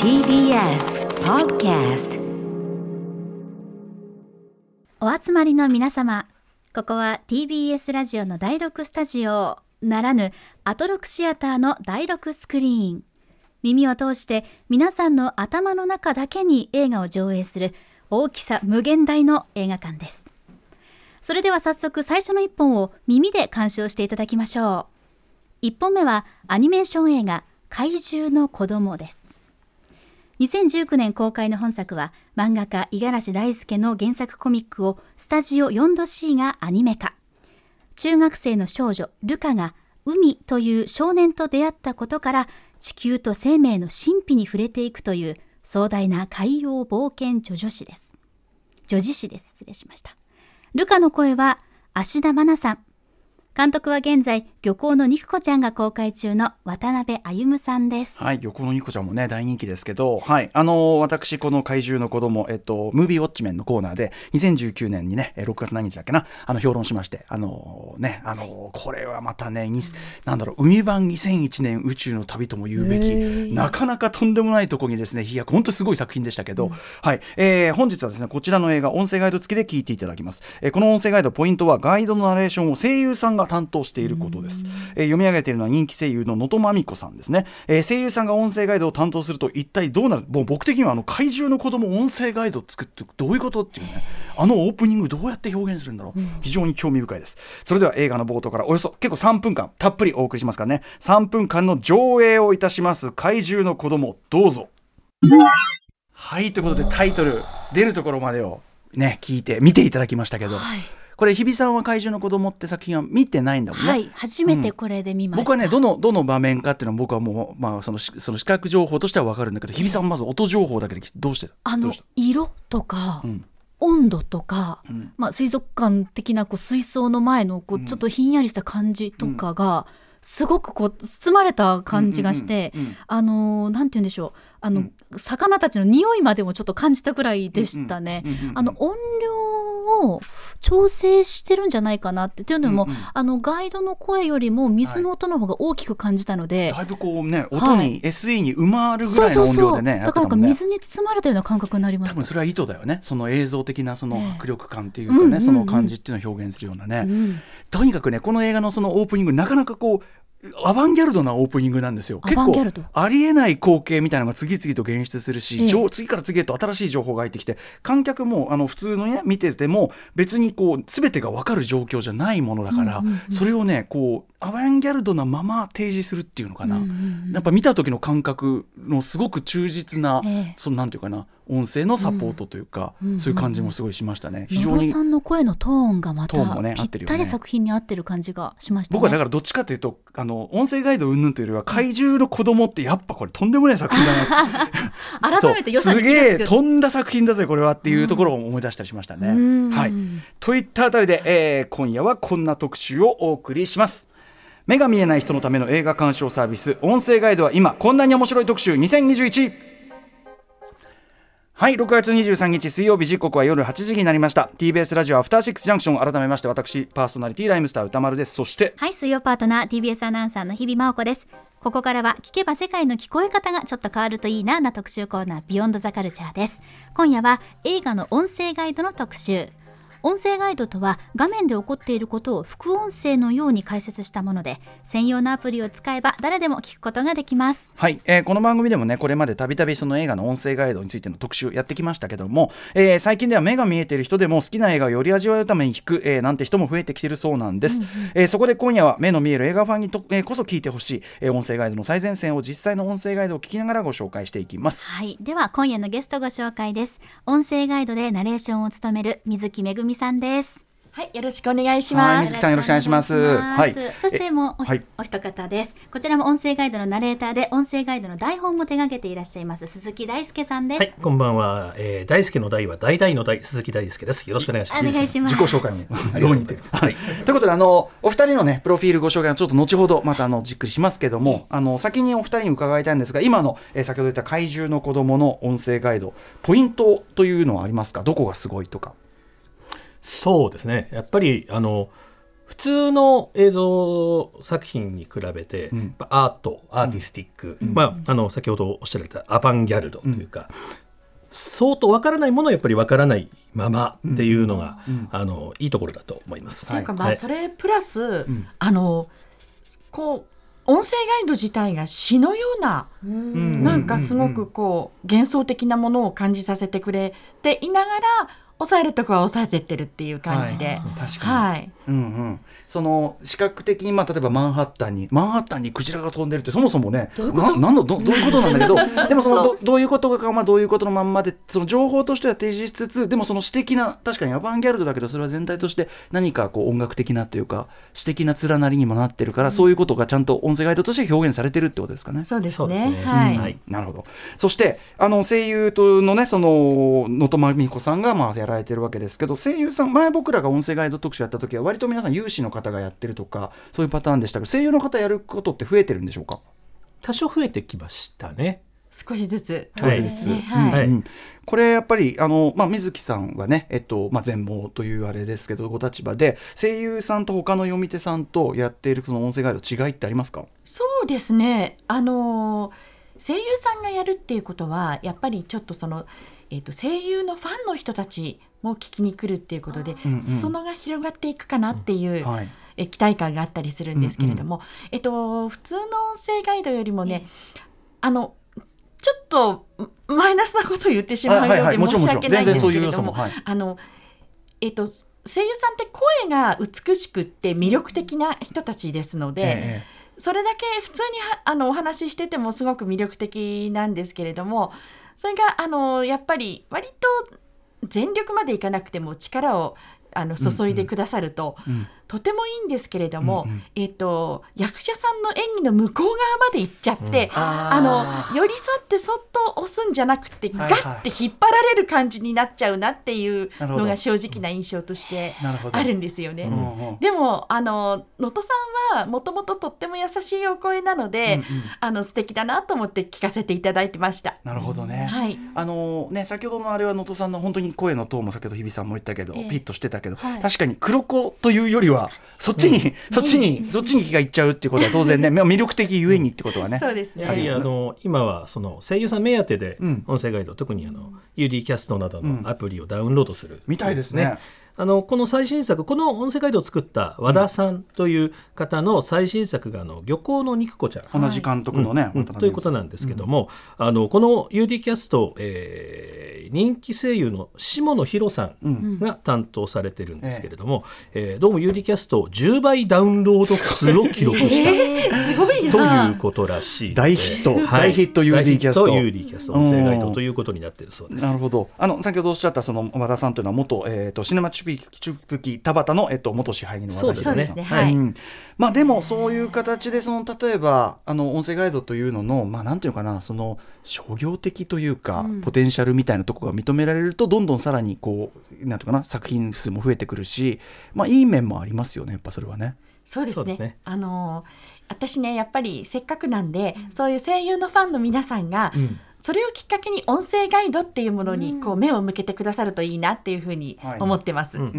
TBS Podcast お集まりの皆様ここは TBS ラジオの第6スタジオならぬアトロクシアターの第6スクリーン。耳を通して皆さんの頭の中だけに映画を上映する大きさ無限大の映画館です。それでは早速最初の一本を耳で鑑賞していただきましょう。一本目はアニメーション映画怪獣の子供です。2019年公開の本作は漫画家五十嵐大輔の原作コミックをスタジオ 4°C がアニメ化。中学生の少女ルカが海という少年と出会ったことから地球と生命の神秘に触れていくという壮大な海洋冒険叙々詩です。叙事詩です。失礼しました。ルカの声は芦田愛菜さん。監督は現在漁港の肉子ちゃんが公開中の渡辺歩さんです。はい、漁港の肉子ちゃんもね大人気ですけど、はい、あのー私この怪獣の子供えっとムービーウォッチメンのコーナーで2019年にねえー6月何日だっけなあの評論しましてあのーねあのーこれはまたね、になんだろう海版2001年宇宙の旅とも言うべきなかなかとんでもないとこにですねいや本当すごい作品でしたけど、はい、えー本日はですねこちらの映画音声ガイド付きで聞いていただきます、えーこの音声ガイドポイントはガイドのナレーションを声優さんが担当していることです、えー読み上げているのは人気声優の能登まみこさんですね、えー声優さんが音声ガイドを担当すると一体どうなる？もう僕的にはあの怪獣の子供音声ガイドを作ってどういうことっていうね。あのオープニングどうやって表現するんだろう、非常に興味深いです。それでは映画の冒頭からおよそ結構3分間たっぷりお送りしますからね。3分間の上映をいたします。怪獣の子供どうぞ。はいということでタイトル出るところまでをね聞いて見ていただきましたけど、これ日比さんは怪獣の子供って作品は見てないんだもんね、はい初めてこれで見ました、僕はねどのどの場面かっていうのは僕はもう、まあ、そのしその視覚情報としては分かるんだけど日比さんはまず音情報だけでどうしてあの色とか、ん。温度とか、ん。まあ、水族館的なこう水槽の前のこうちょっとひんやりした感じとかが、すごくこう包まれた感じがして、うんうんうんあのーなんて言うんでしょう。あの、魚たちの匂いまでもちょっと感じたぐらいでしたね。うんうんうんうん。あの音量を調整してるんじゃないかなって。っていうのも、うんうん。あのガイドの声よりも水の音の方が大きく感じたので、だい。ぶこうねは音いに SE に埋まるぐらいの音量でねやだからなんか水に包まれたような感覚になりました多分。それは意図だよね。その映像的なそのええ。迫力感っていうかね、うんうんうん。その感じっていうのを表現するようなね、うん。とにかくねこの映画のそのオープニングなかなかこうアバンギャルドなオープニングなんですよ。結構ありえない光景みたいなのが次々と現出するし、ええ情次から次へと新しい情報が入ってきて観客もあの普通のね見てても別にこう全てが分かる状況じゃないものだから、それをねこうアバンギャルドなまま提示するっていうのかな、うんうんうん。やっぱ見た時の感覚のすごく忠実な、ええ。そのなんていうかな音声のサポートというか、うん。そういう感じもすごいしましたね。非野常に呂さんの声のトーンがまたね合ぴったり作品に合ってる感じがしましたね。僕はだからどっちかというとあの音声ガイド云々というよりは怪獣の子供ってやっぱこれとんでもない作品だな 改めて良さすげえ飛んだ作品だぜこれはっていうところを思い出したりしましたね。うん。はい、といったあたりで、えー今夜はこんな特集をお送りします。目が見えない人のための映画鑑賞サービス音声ガイドは今こんなに面白い特集2021はい6月23日水曜日時刻は夜8時になりました TBS ラジオアフターシックスジャンクション改めまして私パーソナリティライムスター歌丸ですそしてはい、水曜パートナー TBS アナウンサーの日々真央子です。ここからは聞けば世界の聞こえ方がちょっと変わるといいなな特集コーナービヨンドザカルチャーです。今夜は映画の音声ガイドの特集。音声ガイドとは画面で起こっていることを副音声のように解説したもので専用のアプリを使えば誰でも聞くことができます。はい、えーこの番組でもねこれまでたびたびその映画の音声ガイドについての特集やってきましたけども、えー最近では目が見えている人でも好きな映画をより味わうために聞く、えーなんて人も増えてきているそうなんです、えーそこで今夜は目の見える映画ファンにと、えーこそ聞いてほしい、えー音声ガイドの最前線を実際の音声ガイドを聞きながらご紹介していきます。はい。では、今夜のゲストご紹介です。音声ガイドでナレーションを務める水木めぐみさんです。はい、よろしくお願いしはいます。水木さんよろしくお願いしますはいそしてもうお,、はいお一方です。こちらも音声ガイドのナレーターで、音声ガイドの台本も手掛けていらっしゃいます、鈴木大輔さんです。はい、こんばんは。えー、大輔の大は大々の大鈴木大輔です。よろしくお願いします。お願いします。自己紹介も どうにてます。はい。ということであのお二人のねプロフィールご紹介はちょっと後ほどまたあのじっくりしますけどもあの先にお二人に伺いたいんですが今の、えー先ほど言った怪獣の子供の音声ガイドポイントというのはありますか？どこがすごいとかそうですね。やっぱりあの普通の映像作品に比べて、ん。やっぱアートアーティスティック、まあ、あの先ほどおっしゃられたアバンギャルドというか、相当わからないものはやっぱりわからないままっていうのが、あのいいところだと思います。っていうかまはい。あそれプラス、あのこう音声ガイド自体が詩のような、なんかすごくこう幻想的なものを感じさせてくれていながら抑えるとこは抑えてってるっていう感じで、はい。確かに。はい、うんうん、その視覚的に、まあ、例えばマンハッタンにマンハッタンにクジラが飛んでるってそもそもねななんだどどういうことなんだけど でもそのどどういうことかまあどういうことのまんまでその情報としては提示しつつでもその詩的な確かにアバンギャルドだけどそれは全体として何かこう音楽的なというか詩的な連なりにもなってるから、そういうことがちゃんと音声ガイドとして表現されてるってことですかね。そうですね。はい、はい。なるほど。そして、あの声優とのね、その能登真美子さんがまあやられてるわけですけど、声優さん、前僕らが音声ガイド特集やった時は、割と皆さん有志の方がやってるとか、そういうパターンでしたけど、声優の方やることって増えてるんでしょうか？多少増えてきましたね。少しずつ。はい。ですねはい。これやっぱりあの、まあ、水木さんはね、えっとまあ、全盲というあれですけどご立場で声優さんと他の読み手さんとやっているその音声ガイド違いってありますか？そうですね。あの声優さんがやるっていうことはやっぱりちょっとその、えー、と声優のファンの人たちも聞きに来るっていうことで、うんうん。裾野が広がっていくかなっていう、はい。え期待感があったりするんですけれども、えっと、普通の音声ガイドよりもね、あのちょっとんマイナスなことを言ってしまうようで申し訳ないんですけれどももはい。あのえっと声優さんって声が美しくって魅力的な人たちですので、え。それだけ普通にはあのお話ししててもすごく魅力的なんですけれどもそれがあのやっぱり割と全力までいかなくても力をあの注いでくださると、ん。とてもいいんですけれども、うんうん。えっと役者さんの演技の向こう側まで行っちゃって、あの寄り添ってそっと押すんじゃなくて、はいガッて引っ張られる感じになっちゃうなっていうのが正直な印象としてあるんですよね。うんうん。でもあの能登さんはもともととっても優しいお声なので、うんうん。あの素敵だなと思って聞かせていただいてました。なるほどね。はい。あのね先ほどのあれは能登さんの本当に声のトーンも先ほど日比さんも言ったけど、ええ。ピッとしてたけど、はい。確かに黒子というよりはそっちに、そっちに、そっちに気がいっちゃうっていうことは当然ねまあ魅力的ゆえにってことはね。そうですね。やはりあの今はその声優さん目当てでうん。音声ガイド、特にあの UD キャストなどうん。のアプリをダウンロードする、みたいですね。あのこの最新作この音声ガイドを作った和田さんという方の最新作があの漁港の肉子ちゃん。同じ監督のね、ということなんですけども、あのこの UD キャスト、えー人気声優の下野紘さんが担当されてるんですけれども、えーどうも UD キャスト10倍ダウンロード数を記録した。えー、すごいとな。いうことらしい。大ヒット。えー大ヒット UD キャスト。大ヒッ UD キャスト音声ガイドということになっているそうです。なるほど。あの先ほどおっしゃったその和田さんというのは元、えー、とシネマチュピチュプキ田畑の、えっと元支配人の和田そうですね。まあでもそういう形でその例えばあの音声ガイドというののまあなんていうのかなその商業的というか、ポテンシャルみたいなところが認められるとどんどんさらにこうなんていうかな作品数も増えてくるしまあいい面もありますよねやっぱそれはね。そうですね。ねあの私ねやっぱりせっかくなんで、そういう声優のファンの皆さんが、んそれをきっかけに音声ガイドっていうものにこう目を向けてくださるといいなっていうふうにはい。思ってます。はい。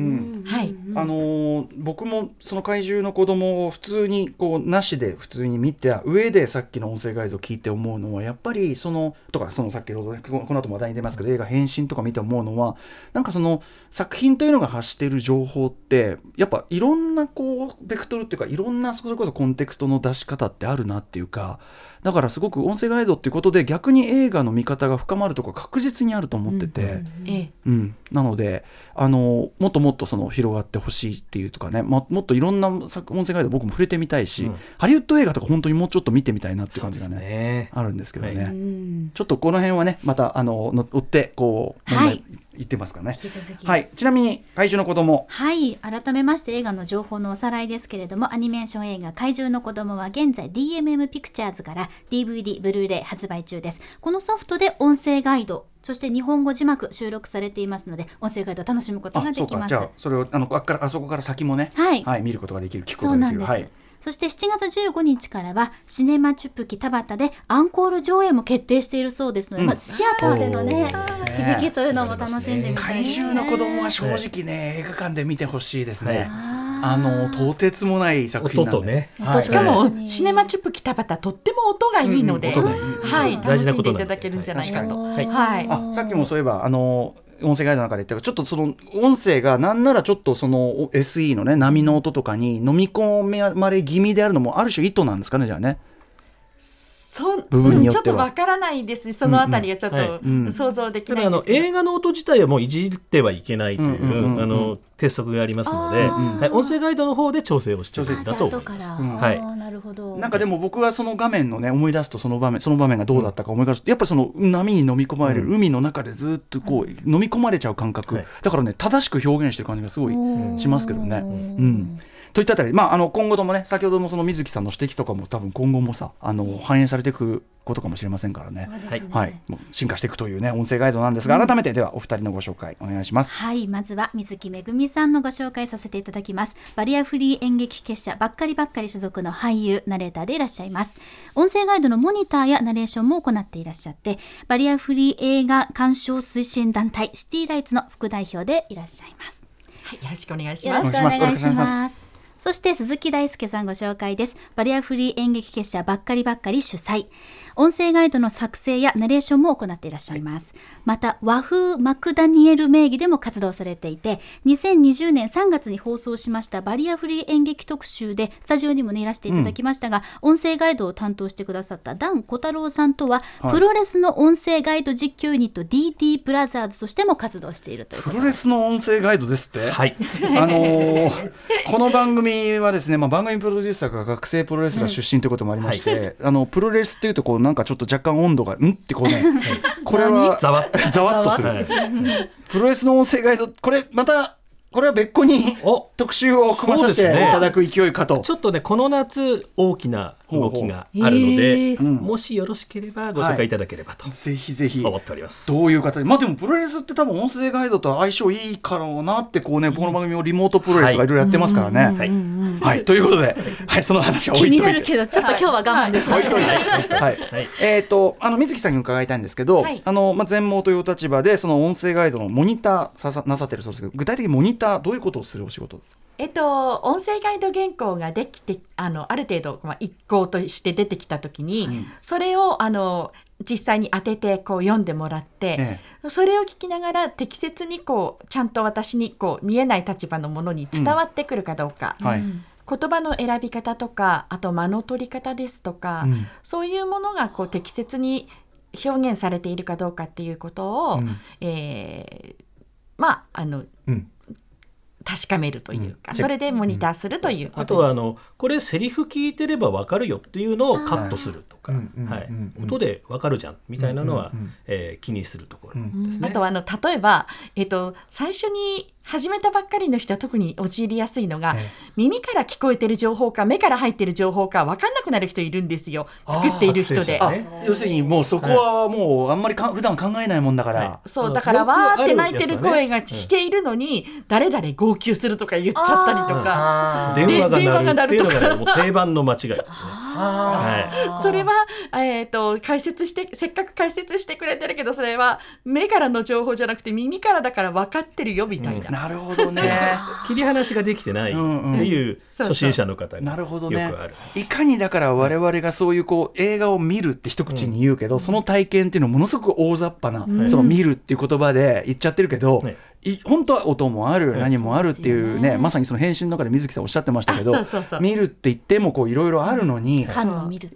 あのー僕もその怪獣の子供を普通にこうなしで普通に見て上でさっきの音声ガイドを聞いて思うのはやっぱりそのとかそのさっきのこのこの後も話題に出ますけど映画「変身」とか見て思うのはなんかその作品というのが発している情報ってやっぱいろんなこうベクトルっていうかいろんなそれこそコンテクストの出し方ってあるなっていうかだからすごく音声ガイドっていうことで逆に映画の見方が深まるところ確実にあると思ってて。ええ。うん、なのであのもっともっとその広がってほしいっていうとかねももっといろんな作音声ガイド僕も触れてみたいし、うんハリウッド映画とか本当にもうちょっと見てみたいなって感じがねね。あるんですけどね、はいうん。ちょっとこの辺はねまたあのの追ってこう、はい言ってますからねはい。ちなみに怪獣の子供。はい。改めまして映画の情報のおさらいですけれどもアニメーション映画怪獣の子供は現在 DMM ピクチャーズから DVD ブルーレイ発売中です。このソフトで音声ガイドそして日本語字幕収録されていますので音声ガイド楽しむことができます。かじゃあそれをあのあっからあそこから先もねはい。見ることができる聞くことそうなんです、ができるはい。そして7月15日からはシネマチュプキ田畑でアンコール上映も決定しているそうですので、うん。まあ、シアターでのね響きというのも楽しんでみたい怪ですね。獣の子供は正直ね映画館で見てほしいですね、はあのとてつもない作品なんで。音とね。はい。しかはいもシネマチュップ北畑とっても音がいいので、はい楽しん。でい大事なことなんで。ただけるんじゃないかと。はい。はい。あさっきもそういえばあの音声ガイドの中で言ったけどちょっとその音声がなんならちょっとそのお SE のね波の音とかに飲み込まれ気味であるのもある種意図なんですかねじゃあね。そ部分によちょっては。っとわからないですね。そのあたりはちょっうんうん。とうん。想像できないんですけど。映画の音自体はもういじってはいけないという,、うんうんうん。うんあの鉄則がありますので、はい、音声ガイドの方で調整をしているんだと思います。はい。なるほど。なんかでも僕はその画面のね思い出すとその場面その場面がどうだったか思い出す。とやっぱりその波に飲み込まれる、海の中でずっとこう飲み込まれちゃう感覚、はい。だからね正しく表現してる感じがすごいしますけどね。うんといったあたり、まあ、あの今後ともね先ほどのその水木さんの指摘とかも多分今後もさあの反映されていくことかもしれませんからね。ねはい、もう進化していくというね音声ガイドなんですが、改めてではお二人のご紹介お願いします。はいまずは水木めぐみさんのご紹介させていただきます。バリアフリー演劇結社ばっかりばっかり所属の俳優ナレーターでいらっしゃいます。音声ガイドのモニターやナレーションも行っていらっしゃってバリアフリー映画鑑賞推進団体シティライツの副代表でいらっしゃいます。はいよろしくお願いしよろます。しくお願いしま。お願いしますそして鈴木大輔さんご紹介です。バリアフリー演劇結社ばっかりばっかり主催。音声ガイドの作成やナレーションも行っていらっしゃいます。また和風マクダニエル名義でも活動されていて、2020年3月に放送しましたバリアフリー演劇特集でスタジオにもねいらしていただきましたが、音声ガイドを担当してくださったダン小太郎さんとは、はい。プロレスの音声ガイド実況ユニット DT ブラザーズとしても活動しているというプロレスの音声ガイドですって？はい、あのー この番組はですね、まあ、番組プロデューサーが学生プロレスラー出身ということもありまして、あのプロレスっていうとこうなんかちょっと若干温度がん？ってこうね、これはざわっざわっとする、はいプロレスの音声ガイドこれまたこれは別個にお特集を組まさせていただく勢いかと。ちょっとねこの夏大きな動きがあるのほうほうで、もしよろしければご紹介いただければとぜひぜひ。思っております。どういう形で。まあでもプロレスって多分音声ガイドと相性いいからなってこうねこの番組もリモートプロレスとかい。ろいろやってますからね。はい。はい、ということで、はい、その話は置気いといて。になるけど、ちょっと今日は我慢ですね。置いといて。はい。はい。えっ、と、あの水木さんに伺いたいんですけど、はい。あの、まあ、全盲というお立場で、その音声ガイドのモニターささなさってるそうですけど、具体的にモニター、どういうことをするお仕事ですか？えっと、音声ガイド原稿ができてあのある程度、まあ、一稿として出てきた時に、それをあの実際に当ててこう読んでもらって、えそれを聞きながら適切にこうちゃんと私にこう見えない立場のものに伝わってくるかどうか。はい。言葉の選び方とかあと間の取り方ですとか、うんそういうものがこう適切に表現されているかどうかっていうことを、うんえーまああのうん。確かめるというか、うん。それでモニターするということあとはあのこれセリフ聞いてればわかるよっていうのをカットするとか、うんうんはいうん。うん音でわかるじゃんみたいなのは、うんうんうん。えー気にするところですね。あとはあの例えば、えっと最初に始めたばっかりの人は特に陥りやすいのが、ええ。耳から聞こえてる情報か目から入ってる情報か分かんなくなる人いるんですよ。作っている人で。あ、ね。要するにもうそこはもうあんまりか普段考えないもんだから。はい。そうだからわーって泣いてる声がしているのに、誰々号泣するとか言っちゃったりとか、電話が電話が鳴るっていう鳴るとか。のがもう定番の間違いですね。はそれは、えー、と解説してせっかく解説してくれてるけどそれは目からの情報じゃなくて耳からだから分かってるよみたいな。なるほどね。い、切り離しができてないっていう初心者の方がなるほどよねくある。いかにだから我々がそういうこう映画を見るって一口に言うけど、その体験っていうのはものすごく大雑把な、その見るっていう言葉で言っちゃってるけど、本当は音もある、はい何もあるっていうねね。まさにその編集の中で水木さんおっしゃってましたけどあそうそうそう。見るって言ってもこういろいろあるのに。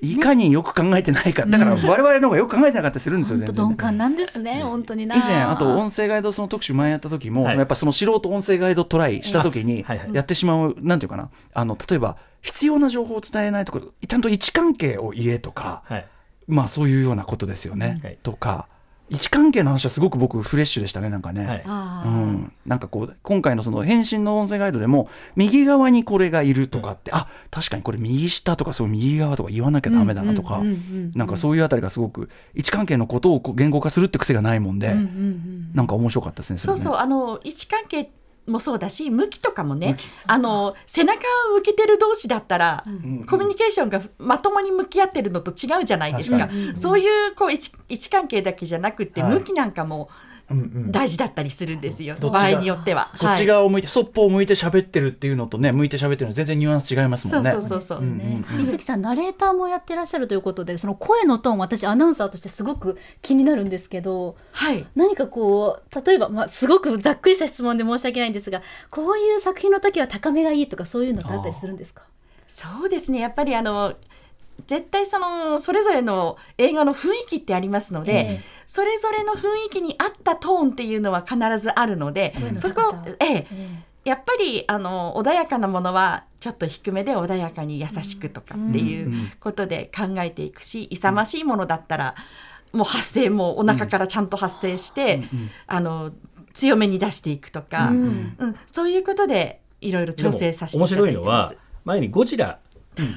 いかによく考えてないか。だから我々の方がよく考えてなかったりするんですよ本当全然。ね鈍感なんですね、本当にな。以前あと音声ガイドその特集前やった時も、はい。やっぱその素人音声ガイドトライした時にやってしまう、なんていうかなあの例えば必要な情報を伝えないとかちゃんと位置関係を言えとか、はい。まあそういうようなことですよね、はい。とか位置関係の話はすごく僕フレッシュでしたねなんかね。はい。うん、なんかこう今回のその返信の音声ガイドでも右側にこれがいるとかって、あ確かにこれ右下とかそう右側とか言わなきゃダメだなとか、うんうんうんうん。なんかそういうあたりがすごく位置関係のことをこう言語化するって癖がないもんで、うんうんうんなんか面白かったですね。れね。そうそうあの位置関係もそうだし向きとかもねあの背中を向けてる同士だったら、コミュニケーションがまともに向き合ってるのと違うじゃないですか。確そういうこう位置位置関係だけじゃなくて、はい。向きなんかも大事だったりするんですよ、うんうん場合によっては。こっち側を向いて、そっぽを向いて喋ってるっていうのとね向いて喋ってるの全然ニュアンス違いますもんね。そうそうそうそう。ね、水木さんナレーターもやってらっしゃるということでその声のトーン私アナウンサーとしてすごく気になるんですけどはい。何かこう例えば、まあ、すごくざっくりした質問で申し訳ないんですがこういう作品の時は高めがいいとかそういうのってあったりするんですか？そうですねやっぱりあの絶対そのそれぞれの映画の雰囲気ってありますので、ええ。それぞれの雰囲気に合ったトーンっていうのは必ずあるのでそこええ。えやっぱりあの穏やかなものはちょっと低めで穏やかに優しくとかっていうことで考えていくし、勇ましいものだったらもう発声もお腹からちゃんと発声して、あの強めに出していくとか、うん。そういうことでいろいろ調整させてい面ただいてま白いのはす。前にゴジラ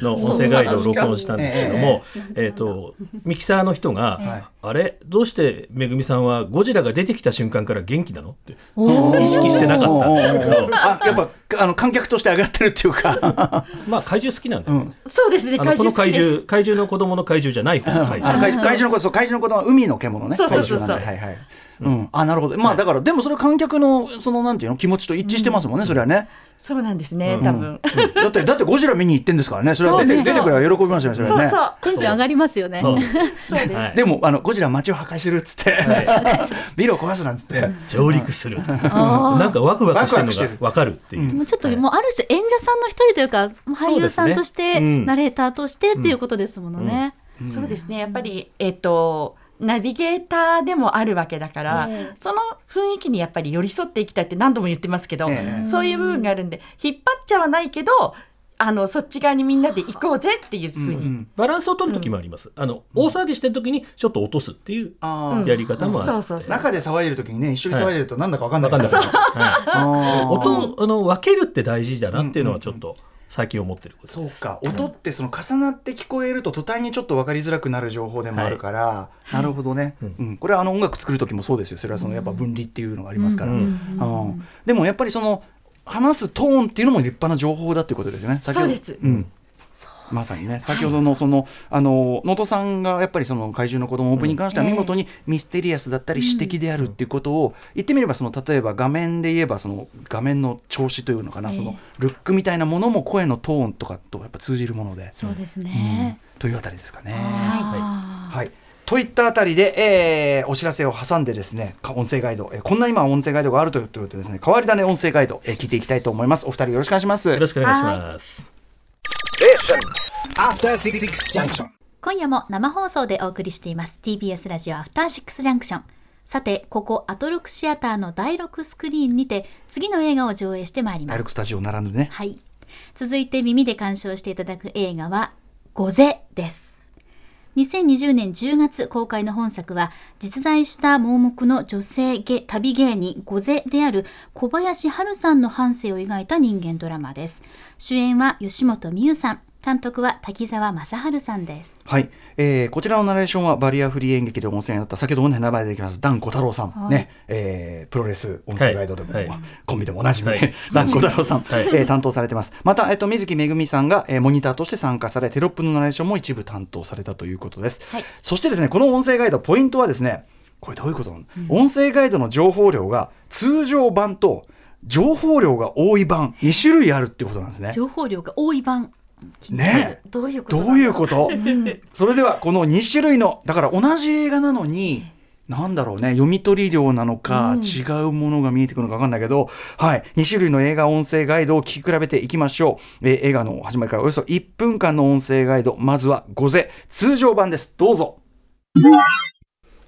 の音声ガイドを録音したんですけども、えっとミキサーの人が、はい。あれ？どうしてめぐみさんはゴジラが出てきた瞬間から元気なの？って意識してなかったんですけど、あやっぱあの観客として上がってるっていうか。まあ怪獣好きなんだよ。そうですね。この怪怪獣怪獣の子供の怪獣じゃない方の怪あ獣。怪怪獣のことそう怪獣のことは海の獣ね。そうそうそうそう。怪獣なんで。はいはいうん、あなるほど。まあだからでもそれは観客のそのなんていうの気持ちと一致してますもんね、それはね、そうなんですね、多分。だってだってゴジラ見に行ってんですからね それは出て出てくれば喜びますよねそれはね。そうそう。テンション上がりますよね。そう。そうです。はい。でもあのゴジラ街を破壊してるっつって、ビルを壊すなんつって、上陸する。なんかワクワクしてるのがわかるっていう。でもちょっともうある種演者さんの一人というか俳優さんとして、ナレーターとしてっていうことですものね。そうですね。やっぱりえっ、とナビゲーターでもあるわけだから、ええ。その雰囲気にやっぱり寄り添っていきたいって何度も言ってますけど、ええ。そういう部分があるんで引っ張っちゃわないけどあのそっち側にみんなで行こうぜっていうふうに、うんバランスを取る時もあります。あの大騒ぎしてる時にちょっと落とすっていうやり方もある。そうそうそう中で騒いでる時にね一緒に騒いでるとなんだかわかんない。わかんない。ですはい。音をあの分けるって大事だなっていうのはちょっと最近思ってること。そうか。音ってその重なって聞こえると途端にちょっと分かりづらくなる情報でもあるから、なるほどね、うん。これはあの音楽作る時もそうですよ。それはそのやっぱ分離っていうのがありますから、うん。うん。でもやっぱりその話すトーンっていうのも立派な情報だっていうことですよね。先ほどそうです。うんまさにね。先ほどのその、あの能登さんがやっぱりその怪獣の子供オープンに関しては見事にミステリアスだったり詩的であるっていうことを言ってみればその例えば画面で言えばその画面の調子というのかな、そのルックみたいなものも声のトーンとかとやっぱ通じるもので、そうですね。というあたりですかね。ははい。といったあたりで、えーお知らせを挟んでですねか音声ガイド、えーこんな今音声ガイドがあるということでですね変わり種音声ガイド、えー聞いていきたいと思います。お二人よろしくお願いします。よろしくお願いします。Junction. 今夜も生放送でお送りしています。TBS ラジオアフターシックスジャンクションさてここアトロクシアターの第6スクリーンにて次の映画を上映してまいります。ダイレクスタジオ並んでね。はい。続いて耳で鑑賞していただく映画は「ゴゼ」です。2020年10月公開の本作は実在した盲目の女性ゲ旅芸人ゴゼである小林春さんの半生を描いた人間ドラマです。主演は吉本美優さん監督は滝沢正治さんです。はい、えーこちらのナレーションはバリアフリー演劇でもお世話になった先ほどもね名前できましたダン小太郎さん、ね、えープロレス音声ガイドでも、はい。まあコンビでもおなじみ、はい。ダン小太郎さん、はい。えー担当されてます。また、えっと水木めぐみさんが、えーモニターとして参加されテロップのナレーションも一部担当されたということです、はい。そしてですねこの音声ガイドポイントはですねこれどういうことなの、音声ガイドの情報量が通常版と情報量が多い版2種類あるっていうことなんですね。情報量が多い版ねえ。どういうことどういうこと？それではこの2種類のだから同じ映画なのになんだろうね読み取り量なのか、違うものが見えてくるのか分かんないけど、はい、2種類の映画音声ガイドを聞き比べていきましょう、えー映画の始まりからおよそ1分間の音声ガイド。まずは「ゴゼ」通常版です。どうぞ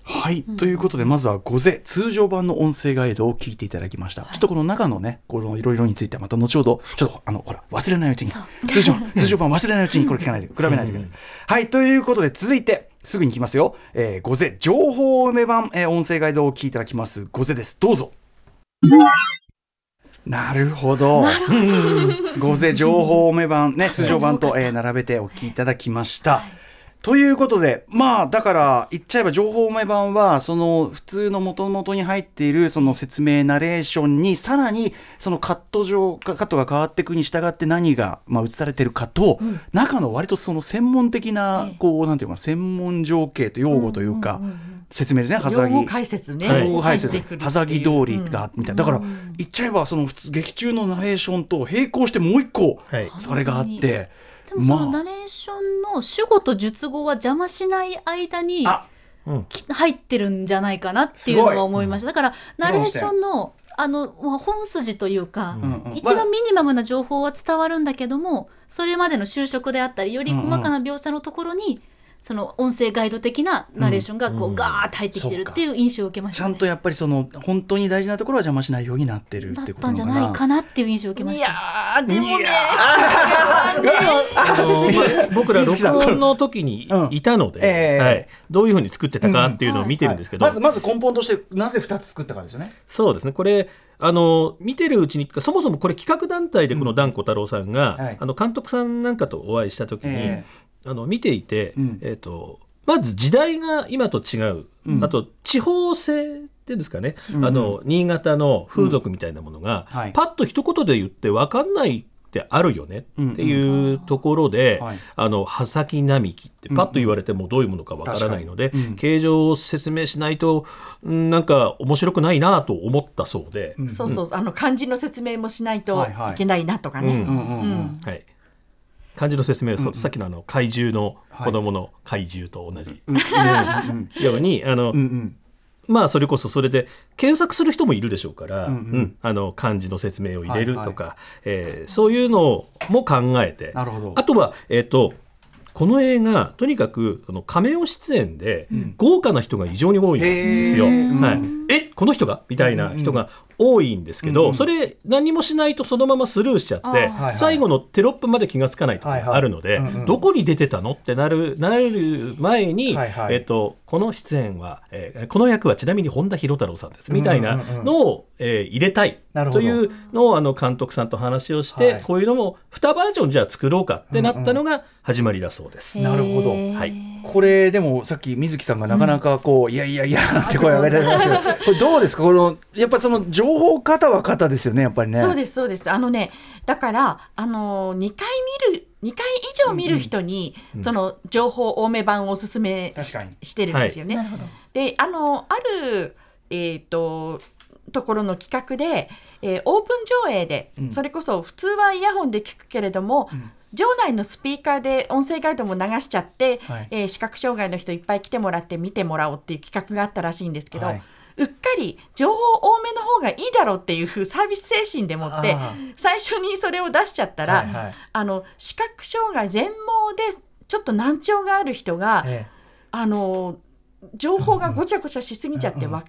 はい、ということでまずは「ゴゼ」通常版の音声ガイドを聞いていただきました、ちょっとこの中のねこのいろいろについてはまた後ほどちょっとあのほら忘れないうちに。通常通常版 忘れないうちにこれ聞かないで比べないといけない、はい。ということで続いてすぐに行きますよ、えー、ゴゼ情報埋め版、えー音声ガイドを聞いていただきます。ゴゼです。どうぞ。なるほど。ゴゼ情報目版 ね、通常版と、えー並べてお聞きいただきました。ということで、まあ、だから、言っちゃえば情報目版は、その、普通の元々に入っている、その説明、ナレーションに、さらに、そのカット上、カットが変わっていくに従って何が、まあ、映されてるかと、中の割とその専門的な、こう、なんていうかな、専門情景と用語というか、説明ですねはざぎ用語解説ね、用語解説。はざぎ通りがみたいな。だから言っちゃえばその普通劇中のナレーションと並行してもう一個はい。それがあってでもそのまナレーションの主語と述語は邪魔しない間にあき入ってるんじゃないかなっていうのは思いました。だからナレーションのあのまあ本筋というか、うん。うん一番ミニマムな情報は伝わるんだけどもそれまでの就職であったりより細かな描写のところに、その音声ガイド的なナレーションがこう、ガーッと入ってきてるっていう印象を受けました、ね。ちゃんとやっぱりその本当に大事なところは邪魔しないようになってるだっってことたんじゃないかなっていう印象を受けまいした。やーでもね。僕ら録音の時にいたので、うん。ええ。はい、どういうふうに作ってたかっていうのを見てるんですけど、まずまず根本としてなぜ2つ作ったかですよね。そうですね。これあの見てるうちにそもそもこれ企画団体でこの團子太郎さんが、はい。あの監督さんなんかとお会いした時に、えあの見ていて、うん。えー、とまず時代が今と違う、うん。あと地方性っていうんですかね、うん。あの新潟の風俗みたいなものが、はい。パッと一言で言って分かんないってあるよねっていうところで、はい。あの葉先並木ってパッと言われてもどういうものかわからないので、確かに。うん。形状を説明しないとうんなんか面白くないなと思ったそうで、うんそう。そうあの漢字の説明もしないといけないなとかね、漢字の説明は、そうさっきのあの怪獣の子供の怪獣と同じ。うん。うん。ようにあの、うんうん。まあそれこそそれで検索する人もいるでしょうから、うんうん。あの漢字の説明を入れるとか、はいえーそういうのも考えてあとは、えっとこの映画とにかくあのカメオ出演で豪華な人が異常に多いんですよ。はいうん。えこの人が？みたいな人が多いんですけど、うんそれ何もしないとそのままスルーしちゃって、最後のテロップまで気がつかないとあるので、はいはいうんうん。どこに出てたのってなるなる前に、はいはい。えっとこの出演は、えーこの役はちなみに本田博太郎さんですみたいなのを、えー入れたいというのをあの監督さんと話をして、はい。こういうのも2バージョンじゃあ作ろうかってなったのが始まりだそうです。なるほど。はいこれでもさっき水木さんがなかなかこう、いやいやいやって声を上げてましたけど これどうですか？このやっぱその情報型は型ですよねやっぱりね。そうですそうです。あのねだからあの2回見る2回以上見る人に、その情報多め版をおすすめしてるんですよね。なるほど。であのある、えー、とところの企画で、えーオープン上映で、うん。それこそ普通はイヤホンで聞くけれども、場内のスピーカーで音声ガイドも流しちゃって、はい。えー視覚障害の人いっぱい来てもらって見てもらおうっていう企画があったらしいんですけど、はい。うっかり情報多めの方がいいだろうっていうサービス精神でもってあ最初にそれを出しちゃったら、はいはい。あの視覚障害全盲でちょっと難聴がある人が、え。あの情報がごちゃごちゃしすぎちゃってわ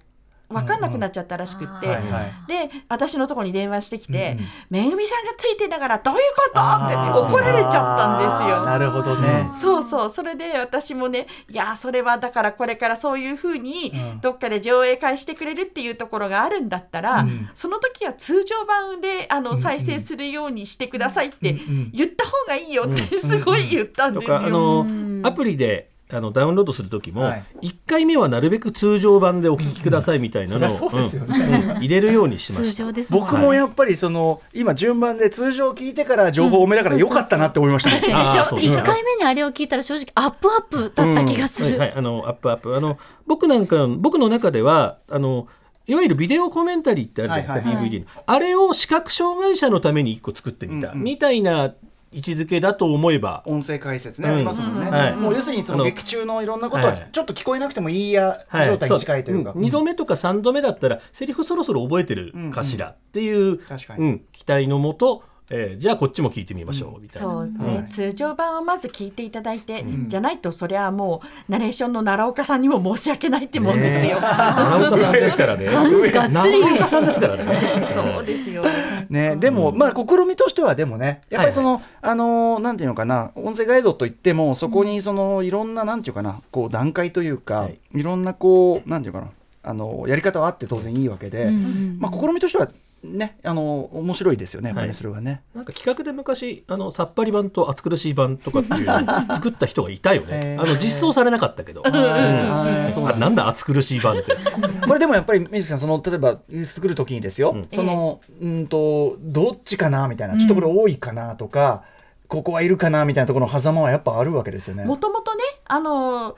分かんなくなっちゃったらしくって、えはいはい。で私のところに電話してきてうんうん「めぐみさんがついてながらどういうこと?」って怒られちゃったんですよ。なるほどね。そうそう。それで私もねいやそれはだからこれからそういうふうにうん。どっかで上映会してくれるっていうところがあるんだったら、うん。その時は通常版であの、うん再生するようにしてくださいってうんうん言った方がいいよってすごい言ったんとですよ。アプリであのダウンロードする時も、はい。1回目はなるべく通常版でお聞きくださいみたいなのを、う入れるようにしま通した。常ですもん僕もやっぱりその今順番で通常聞いてから情報多めだからよかったなって思いましたね。うですね。1回目にあれを聞いたら正直アップアップだった気がする。はいはい、あのアップアップ。あの僕なんか僕の中ではあのいわゆるビデオコメンタリーってあるじゃないですか、はいはい DVD の。あれを視覚障害者のために一個作ってみた、うんうん。みたいな位置づけだと思えば。音声解説ね、うん。ありますもんね、うんはい。もう要するにその劇中のいろんなことははい。ちょっと聞こえなくてもいいや状態に近いというか、そ2度目とか3度目だったらセリフそろそろ覚えてるかしらっていう、うん。期待のもと、えーじゃあこっちも聞いてみましょうみたいな。そうね、はい。通常版をまず聞いていただいて、じゃないとそれはもうナレーションの奈良岡さんにも申し訳ないってもんですよ。奈良岡さんですからね。がっつり奈良岡さんですからね。そうですよ。ね、でも、まあ、試みとしては、でもね、やっぱりその、あのーなんていうのかな、音声ガイドといっても、そこに、その、いろんな、なんていうかな、こう、段階というか、はい。い、ろんな、こう、なんていうかな、あのやり方はあって当然いいわけで、うん。まあ、試みとしては、ね、あの面白いですよね、はい。それはね。なんか企画で昔あのさっぱり版と暑苦しい版とかっていうのを 作った人がいたよね。あの実装されなかったけど。うん。あなんだ。暑苦しい版って。これでもやっぱり水木さんその例えば作る時にですよ、うん。そのうん。とどっちかなみたいなちょっとこれ多いかなとか、ここはいるかなみたいなところの狭間はやっぱあるわけですよね。もともとねあの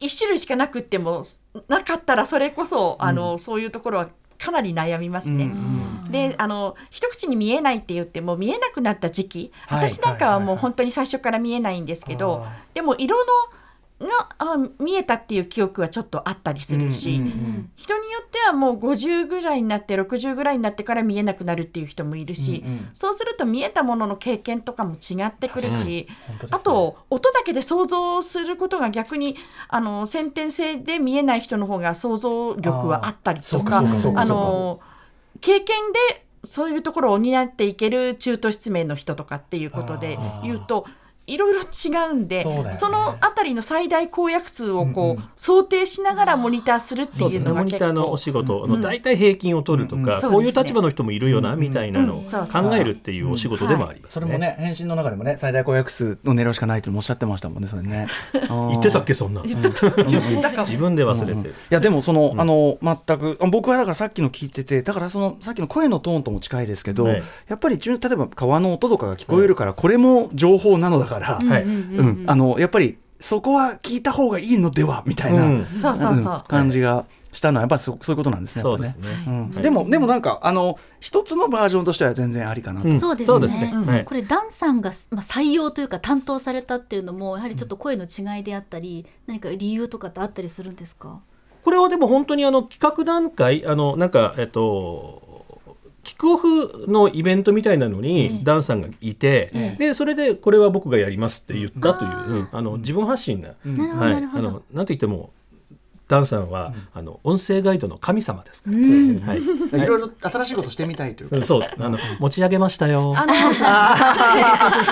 1種類しかなくってもなかったらそれこそあの、そういうところはかなり悩みますね。であの一口に見えないって言っても見えなくなった時期。私なんかはもう本当に最初から見えないんですけど、でも色のがあ見えたっていう記憶はちょっとあったりするし、人によってはもう50ぐらいになって60ぐらいになってから見えなくなるっていう人もいるし、うんうん、そうすると見えたものの経験とかも違ってくるし、うんね、あと音だけで想像することが逆にあの先天性で見えない人の方が想像力はあったりとかあの経験でそういうところを補っていける中途失明の人とかっていうことで言うと。いろいろ違うんでそ、ね,、のあたりの最大公約数をこう、うんうん、想定しながらモニターするっていうのが、モニターのお仕事。の大体平均を取るとか、うん、こういう立場の人もいるよな、みたいなのを考えるっていうお仕事でもあります、ね。それもね返信の中でもね最大公約数の狙うしかないとおっしゃってましたもんねそれね。言ってたっけそんな？言ってた自分で忘れて、うん。うん、いやでもその、あの全く僕はだからさっきの聞いててだからそのさっきの声のトーンとも近いですけど、はい、やっぱり例えば川の音とかが聞こえるから、これも情報なのだから、はい、うん、あのやっぱりそこは聞いた方がいいのではみたいな、うん、感じがしたのはやっぱりそそういうことなんですね。そうですね。うん、でもでもなんかあの一つのバージョンとしては全然ありかなと。うん、そうですね。うん、これダンさんがまあ採用というか担当されたっていうのもやはりちょっと声の違いであったり、何か理由とかってあったりするんですか？これはでも本当にあの企画段階あのなんかえっとキックオフのイベントみたいなのにダンさんがいて、ええ、でそれでこれは僕がやりますって言ったという、うん、あの自分発信な、うん、はい、あのなんといってもダンさんは、うん、あの音声ガイドの神様ですから、はい、い。ろいろ新しいことしてみたいというそう。あの持ち上げましたよ。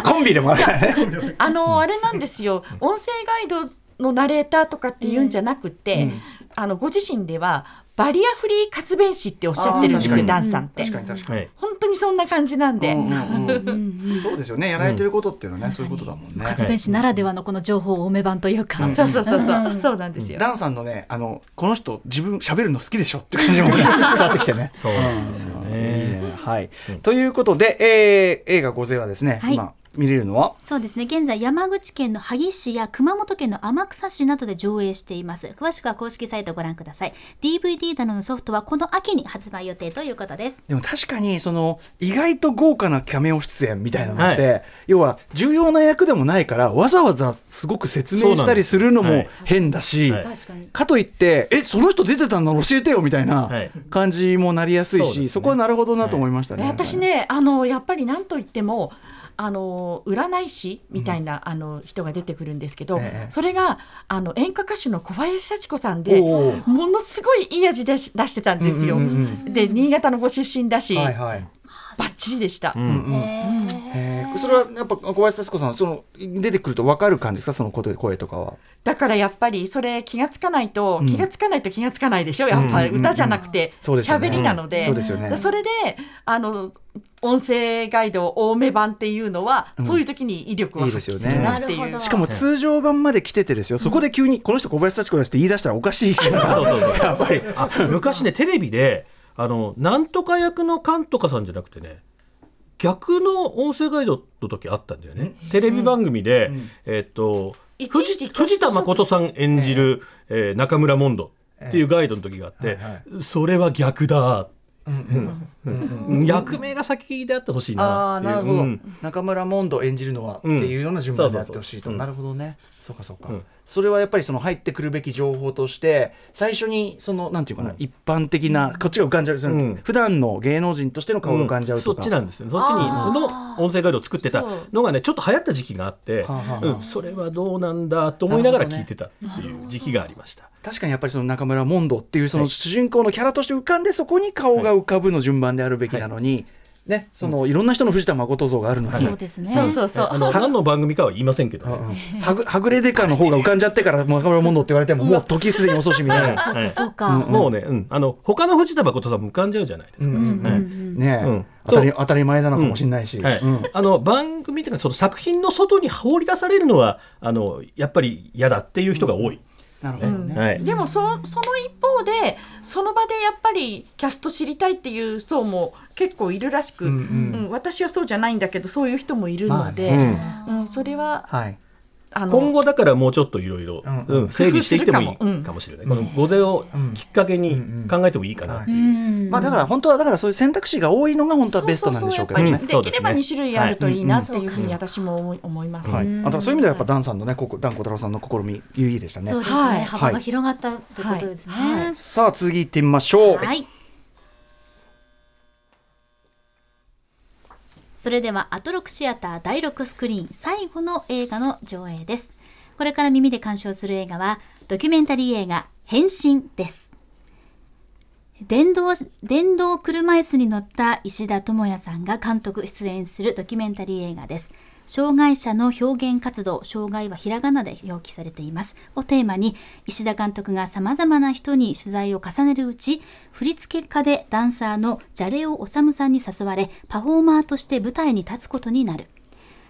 コンビでもあるね。あのあれなんですよ。音声ガイドのナレーターとかって言うんじゃなくて、あのご自身ではバリアフリー活弁士っておっしゃってるんですよ、ダンさんって。確かに確かに。本当にそんな感じなんで。そうですよね。やられてることっていうのはね、そういうことだもんね。活弁士ならではのこの情報多め版というか。そうそうそうそう。そうなんですよ。ダンさんのね、あのこの人自分喋るの好きでしょって感じも 伝わってきてね。そうですよね。はい。ということで、え映画御勢はですね、今見れるのは？そうですね。現在山口県の萩市や熊本県の天草市などで上映しています。詳しくは公式サイトをご覧ください。DVD などのソフトはこの秋に発売予定ということです。でも確かにその意外と豪華なキャメオ出演みたいなのって、はい、要は重要な役でもないからわざわざすごく説明したりするのも変だし、はい。はい、かといってえその人出てたんだ教えてよみたいな感じもなりやすいし、そね、そこはなるほどなと思いましたね、私ねあのやっぱり何と言ってもあの占い師みたいな、うん、あの人が出てくるんですけど、ええ、それがあの演歌歌手の小林幸子さんでものすごいいい味で出してたんですよ。うんうんうん、で新潟のご出身だし、はいはい、バッチリでした。うんうんそれはやっぱ小林幸子さんその出てくると分かる感じですか？その声声とかは。だからやっぱりそれ気がつかないと、うん、気がつかないと気がつかないでしょ？やっぱり歌じゃなくて喋、りなので、それであの音声ガイド多め版っていうのは、うん、そういう時に威力を発揮するなっていう、しかも通常版まで来ててですよ、そこで急にこの人小林幸子ですって言い出したらおかしい昔ねテレビであのなんとか役の監とかさんじゃなくてね逆の音声ガイドの時あったんだよね、テレビ番組で、うん、えー、っと藤藤田誠さん演じる、えー、えー、中村モンドっていうガイドの時があって、それは逆だ。役名が先であってほしいなあなるほど、中村モンド演じるのはっていうような順番でやってほしいと、なるほどねそうかそうか、それはやっぱりその入ってくるべき情報として最初にそのなんていうかな、一般的なこっちが浮かんじゃう、うん、普段の芸能人としての顔が浮かんじゃうそっちなんですねそっちにの音声ガイドを作ってたのがねちょっと流行った時期があって、うん、それはどうなんだと思いながら聞いてたっていう時期がありました。確かにやっぱりその中村モンドっていうその主人公のキャラとして浮かんでそこに顔が浮かぶの順番であるべきなのに、はいね、そのいろんな人の藤田誠像があるのそうですね。そうそうそう。あの何の番組かは言いませんけど、はぐはぐれデカの方が浮かんじゃってから中村モンドって言われてももう時すでに遅しみたいな。そうか。もうね、うん、あの他の藤田誠さんも浮かんじゃうじゃないですか。ね、当たり当たり前なのかもしれないし。あの番組というかその作品の外に放り出されるのはあのやっぱり嫌だっていう人が多い。なるほどね、はい、でもそその一方でその場でやっぱりキャスト知りたいっていう層も結構いるらしく、うん、うん。うん、私はそうじゃないんだけどそういう人もいるので、まあね、うん、それは、はい、今後だからもうちょっといろいろうんうん。整理していってもいいかも。しれない、この5でをきっかけに考えてもいいかなっていう、うん。まあだから本当はだからそういう選択肢が多いのが本当はベストなんでしょうけど。ね。そうそうそうやっぱりできればうん2種類あるといいなっていうふうはい。に私も思い思います。はい、あとそういう意味ではやっぱダンさんのね、ここダン小太郎さんの試み有意義でしたね。そう。ですね、はい。幅が広がったということですね。はい。はい。さあ次行ってみましょう。はい。それではアトロクシアター第6スクリーン最後の映画の上映です。これから耳で鑑賞する映画はドキュメンタリー映画変身です。電動電動車椅子に乗った石田智也さんが監督出演するドキュメンタリー映画です。障害者の表現活動、障害はひらがなで表記されています。をテーマに、石田監督が様々な人に取材を重ねるうち、振付家でダンサーのジャレオ・オサムさんに誘われ、パフォーマーとして舞台に立つことになる。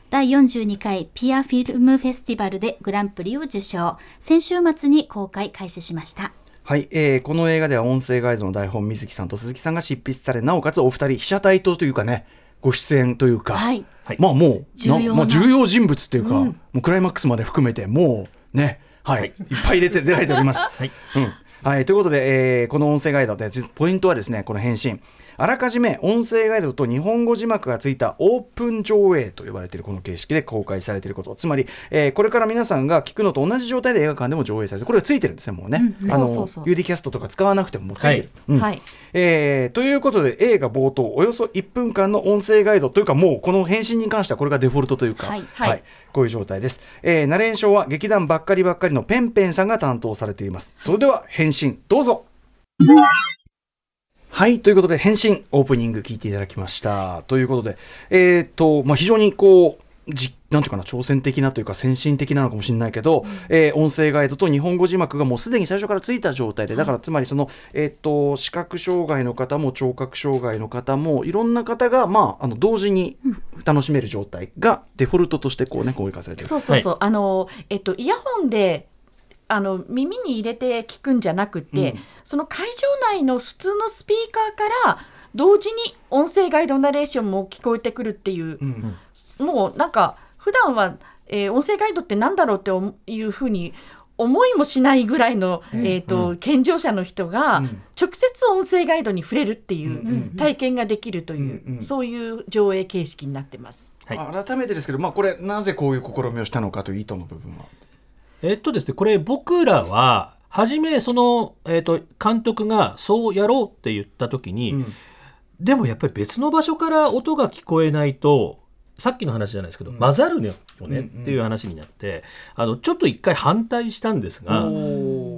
第42回ピアフィルムフェスティバルでグランプリを受賞。先週末に公開開始しました。はい、えーこの映画では音声ガイドの台本水木さんと鈴木さんが執筆されなおかつお二人被写体とというかねご出演というか、はい。まあもう重要なまあ、重要人物というか、もうクライマックスまで含めてもうねはい、い、っぱい出て出られております。はい。うん。はい、ということで、えーこの音声ガイドで実ポイントはですねこの返信あらかじめ音声ガイドと日本語字幕がついたオープン上映と呼ばれているこの形式で公開されていること。つまり、えーこれから皆さんが聞くのと同じ状態で映画館でも上映されてこれがついてるんですねもうね、うん。あのそうそうそう。UD キャストとか使わなくてももうついてる、うん。はいえーということで映画冒頭およそ1分間の音声ガイドというかもうこの返信に関してはこれがデフォルトというか、はい。はい。こういう状態です、えーナレーションは劇団ばっかりばっかりのペンペンさんが担当されています。それでは返信どうぞはいということで返信オープニング聞いていただきました。ということでえっ、とまあ非常にこうじなんていうかな挑戦的なというか先進的なのかもしれないけど、えー音声ガイドと日本語字幕がもうすでに最初からついた状態でだからつまりその、えー、と視覚障害の方も聴覚障害の方もいろんな方が、まあ、あの同時に楽しめる状態がデフォルトとしてこうね公開されてる。そうそうそう、あのえっとイヤホンであの耳に入れて聞くんじゃなくて、うん。その会場内の普通のスピーカーから同時に音声ガイドナレーションも聞こえてくるっていう、うんもうなんか普段は、えー音声ガイドってなんだろうって思いうふうに思いもしないぐらいの、えーと健常者の人がうん。直接音声ガイドに触れるっていんうん。う体験ができるという、うんうん。そういう上映形式になってます。はい。改めてですけど、まあ、これなぜこういう試みをしたのかという意図の部分は。えっとですね、これ僕らは、初めその、えっと、監督がそうやろうって言った時に、うん。でもやっぱり別の場所から音が聞こえないと、さっきの話じゃないですけど、混ざるよねっていう話になって、あの、ちょっと一回反対したんですが、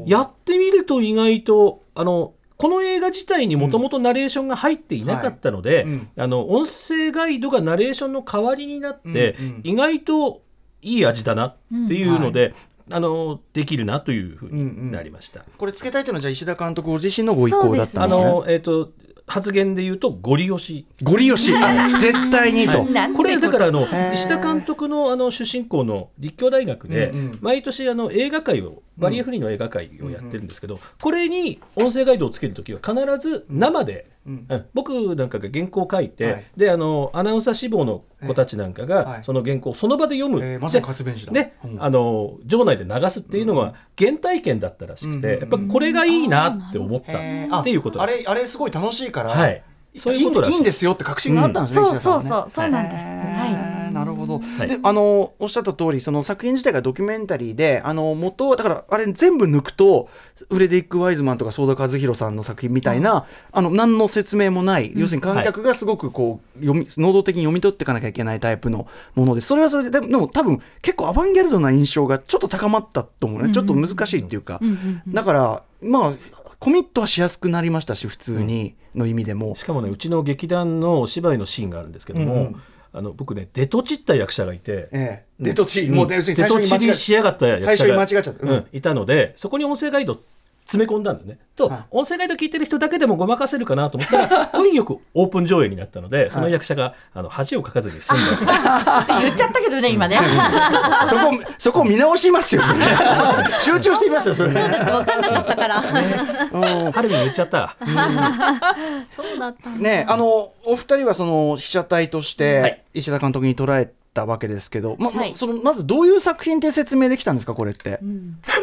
やってみると意外と、あの、この映画自体にもともとナレーションが入っていなかったので、はいうん。あの音声ガイドがナレーションの代わりになって、うんうん。意外といい味だなっていうので、あのできるなというふうになりました。これつけたいというのはじゃあ石田監督ご自身のご意向だったあんですね。のえっ、と発言で言うとゴリ押し。ゴリ押し、あ絶対にと。なんでこれだからあのー石田監督のあの出身校の立教大学でうんうん毎年あの映画会をバリアフリーの映画会をやってるんですけど、これに音声ガイドをつけるときは必ず生で、うん。うん。僕なんかが原稿を書いて、はい。であのアナウンサー志望の子たちなんかがその原稿をその場で読む、えーまさに活弁士だ。で、うん。あの場内で流すっていうのが原体験だったらしくて、うんやっぱこれがいいなって思ったえーっていうことです。あれあれすごい楽しいから、はい。そういうことらしい。いいんですよって確信があったんですね、そうそうそうそうなんです。へはい。ーなるほど、はい。であのおっしゃった通りその作品自体がドキュメンタリーであの元はだからあれ全部抜くとフレデリック・ワイズマンとか相田和弘さんの作品みたいな、あの何の説明もない、要するに観客がすごくこう読み能動的に読み取っていかなきゃいけないタイプのものでそれはそれででもでも多分結構アバンギャルドな印象がちょっと高まったと思うね、ちょっと難しいっていうか、だからまあコミットはしやすくなりましたし普通にの意味でも、しかもねうちの劇団のお芝居のシーンがあるんですけども、うんうんあの僕ね出とちった役者がいて、ええ、デトチ、うん。もう要するに最初に出とち間違にしやがった役者が最初に間違っちゃった。うん。うん。いたのでそこに音声ガイド詰め込んだんだね。と、はい。音声ガイド聞いてる人だけでもごまかせるかなと思ったら 運よくオープン上映になったのでその役者があの恥をかかずに済んだ。言っちゃったけどね今ね。そこそこ見直しますよそれ。集中してみますよそれ。そうだって分かんなかったから。うん。春に言っちゃった。そうだった。ねあのお二人はその被写体として、はい。石田監督に捉えったわけですけど、まはい。そのまずどういう作品って説明できたんですかこれって？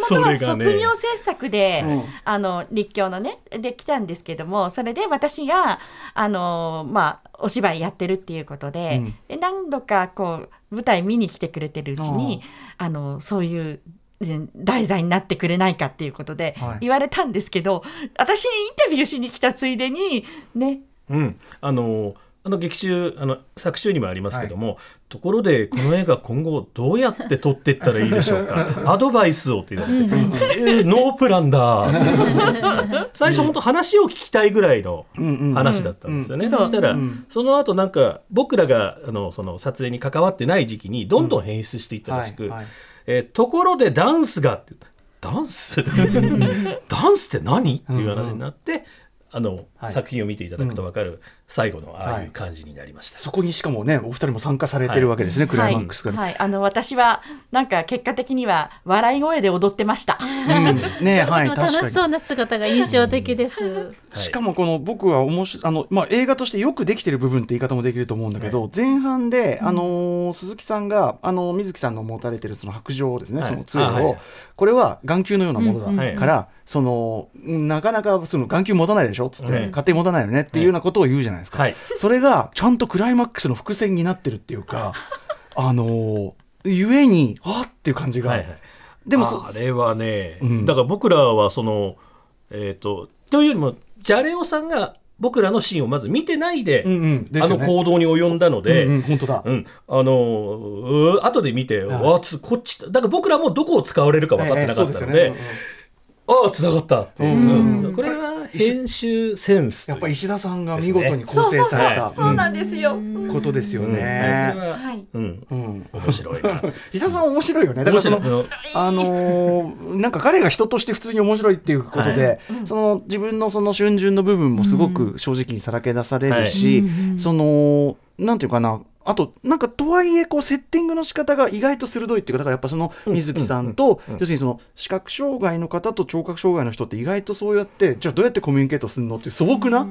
そ元はれがね。卒業制作で、うん。あの立教のねで来たんですけどもそれで私があのまあお芝居やってるっていうことで,、うん。で何度かこう舞台見に来てくれてるうちにあのそういう。ね題材になってくれないかっていうことではい。言われたんですけど、私にインタビューしに来たついでにね。うん、あのあの劇中あの作中にもありますけども、ところでこの映画今後どうやって撮っていったらいいでしょうか？アドバイスをって言われて「えーノープランだ」最初本当話を聞きたいぐらいの話だったんですよね、うんそしたら、う。んその後なんか僕らがあのその撮影に関わってない時期にどんどん変質していったらしく、はいはい。えーところでダンスがってダンス？ダンスって何？っていう話になって、あの、はい作品を見ていただくと分かる最後のああいう感じになりました。そこにしかもねお二人も参加されてるわけですね、クライマックスが。ね。はい、あの私はなんか結果的には笑い声で踊ってました。うん。ね はい楽しそうな姿が印象的です。しかもこの僕は面白いあの、まあ、映画としてよくできてる部分って言い方もできると思うんだけど、前半で、あのー鈴木さんがあの水木さんの持たれてるその白状ですね、はい。その杖を、あはい。これは眼球のようなものだうんうんから、そのなかなかその眼球持たないでしょっつって、はい勝手に持たないよねっていうようなことを言うじゃないですか、はい。それがちゃんとクライマックスの伏線になってるっていうかあのーゆえにあっっていう感じが、はいはい、でもそあれはね、うん。だから僕らはそのえっ、とというよりもジャレオさんが僕らのシーンをまず見てないで、うんうん。ですあの行動に及んだので、うんうん本当だ、うん、あのうー後で見て、わつこっちだから僕らもどこを使われるか分かってなかったので、ええそうですよね。ああ繋がったっていう、うんうんこれは編集センスやっぱ石田さんが見事に構成された。う、そうなんですよ。うん。ことですよね。そ。れは、はいうん、うん。面白いな。石田さん面白いよね。だからそのあのーなんか彼が人として普通に面白いっていうことで、その自分のその春巡の部分もすごく正直にさらけ出されるし、そのなんていうかな。あとなんかとはいえこうセッティングの仕方が意外と鋭いっていうかだからやっぱその水木さんと要するにその視覚障害の方と聴覚障害の人って意外とそうやってじゃあどうやってコミュニケートするのっていう素朴な、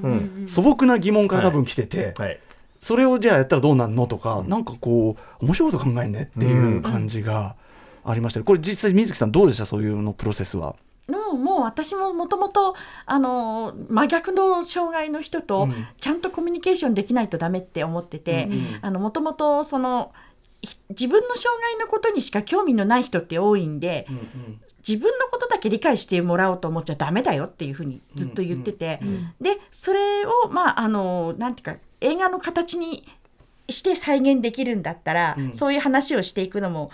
素朴な疑問から多分来てて、はい。それをじゃあやったらどうなんのとか、なんかこう面白いこと考えんねっていう感じがありました。ねこれ実際水木さんどうでした？そういうのプロセスは。うん、もう私ももともとあの真逆の障害の人とうん。ちゃんとコミュニケーションできないとダメって思っててもともとそのひ自分の障害のことにしか興味のない人って多いんで、自分のことだけ理解してもらおうと思っちゃダメだよっていうふうにずっと言ってて、でそれをまああのなんていうか映画の形にして再現できるんだったら、うん。そういう話をしていくのも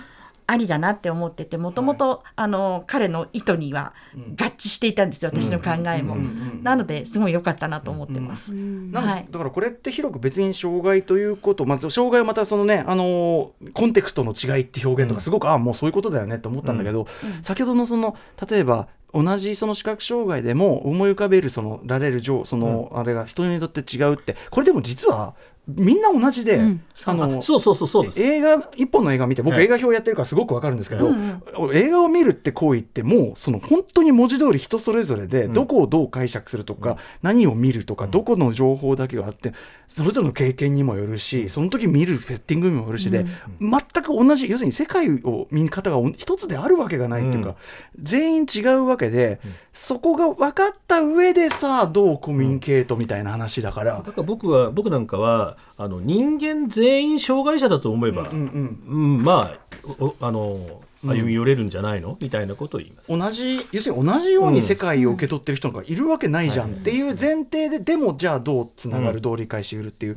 ありだなって思っててもともとあの彼の意図には合致していたんですよ、私の考えも。なのですごい良かったなと思ってます。はい。だからこれって広く別に障害ということ、まあ、障害はまたそのね、あのーコンテクストの違いって表現とかすごく、ああもうそういうことだよねって思ったんだけど、先ほどのその例えば同じその視覚障害でも思い浮かべるそのられる情そのあれが人によって違うってこれでも実はみんな同じで、うん。あのあそうそうそう映画一本の映画見て僕はい。映画表やってるからすごくわかるんですけど、うん映画を見るって行為ってもうその本当に文字通り人それぞれでどこをどう解釈するとか、何を見るとか、どこの情報だけがあってそれぞれの経験にもよるしその時見るセッティングにもよるしで、全く同じ要するに世界を見方が一つであるわけがないっていうか、うん。全員違うわけで、そこが分かった上でさあどうコミュニケートみたいな話だから。だから僕は僕なんかはあの人間全員障害者だと思えば、うんうん。うんまあおあの歩み寄れるんじゃないの、みたいなことを言います。同じ要するに同じように世界を受け取ってる人がいるわけないじゃんっていう前提ででもじゃあどうつながる、どう理解しうるっていう、